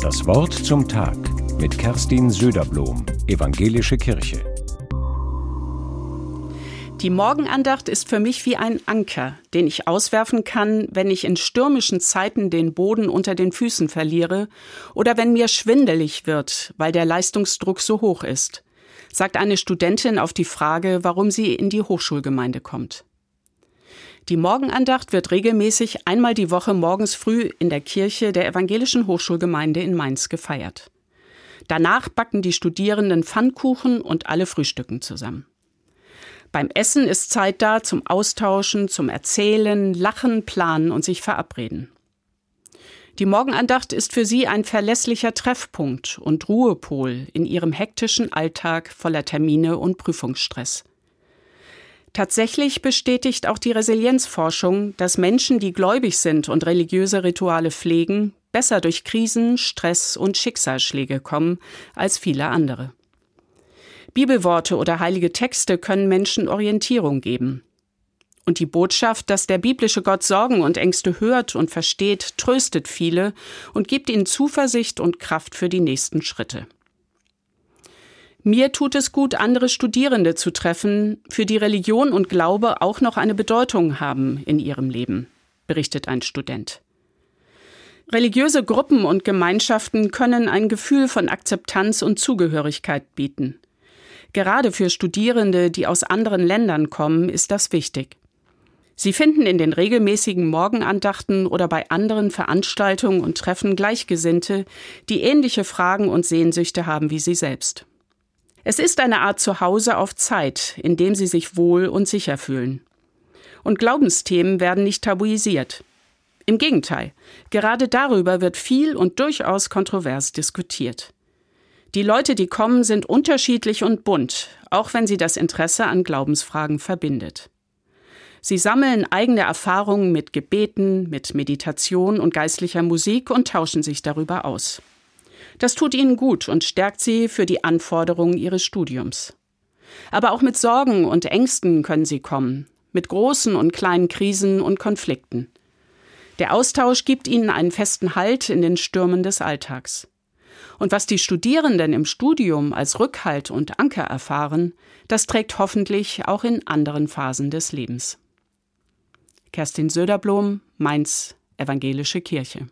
Das Wort zum Tag mit Kerstin Söderblom, Evangelische Kirche. Die Morgenandacht ist für mich wie ein Anker, den ich auswerfen kann, wenn ich in stürmischen Zeiten den Boden unter den Füßen verliere oder wenn mir schwindelig wird, weil der Leistungsdruck so hoch ist, sagt eine Studentin auf die Frage, warum sie in die Hochschulgemeinde kommt. Die Morgenandacht wird regelmäßig einmal die Woche morgens früh in der Kirche der Evangelischen Hochschulgemeinde in Mainz gefeiert. Danach backen die Studierenden Pfannkuchen und alle frühstücken zusammen. Beim Essen ist Zeit da zum Austauschen, zum Erzählen, Lachen, Planen und sich verabreden. Die Morgenandacht ist für sie ein verlässlicher Treffpunkt und Ruhepol in ihrem hektischen Alltag voller Termine und Prüfungsstress. Tatsächlich bestätigt auch die Resilienzforschung, dass Menschen, die gläubig sind und religiöse Rituale pflegen, besser durch Krisen, Stress und Schicksalsschläge kommen als viele andere. Bibelworte oder heilige Texte können Menschen Orientierung geben. Und die Botschaft, dass der biblische Gott Sorgen und Ängste hört und versteht, tröstet viele und gibt ihnen Zuversicht und Kraft für die nächsten Schritte. Mir tut es gut, andere Studierende zu treffen, für die Religion und Glaube auch noch eine Bedeutung haben in ihrem Leben, berichtet ein Student. Religiöse Gruppen und Gemeinschaften können ein Gefühl von Akzeptanz und Zugehörigkeit bieten. Gerade für Studierende, die aus anderen Ländern kommen, ist das wichtig. Sie finden in den regelmäßigen Morgenandachten oder bei anderen Veranstaltungen und Treffen Gleichgesinnte, die ähnliche Fragen und Sehnsüchte haben wie sie selbst. Es ist eine Art Zuhause auf Zeit, in dem sie sich wohl und sicher fühlen. Und Glaubensthemen werden nicht tabuisiert. Im Gegenteil, gerade darüber wird viel und durchaus kontrovers diskutiert. Die Leute, die kommen, sind unterschiedlich und bunt, auch wenn sie das Interesse an Glaubensfragen verbindet. Sie sammeln eigene Erfahrungen mit Gebeten, mit Meditation und geistlicher Musik und tauschen sich darüber aus. Das tut ihnen gut und stärkt sie für die Anforderungen ihres Studiums. Aber auch mit Sorgen und Ängsten können sie kommen, mit großen und kleinen Krisen und Konflikten. Der Austausch gibt ihnen einen festen Halt in den Stürmen des Alltags. Und was die Studierenden im Studium als Rückhalt und Anker erfahren, das trägt hoffentlich auch in anderen Phasen des Lebens. Kerstin Söderblom, Mainz, Evangelische Kirche.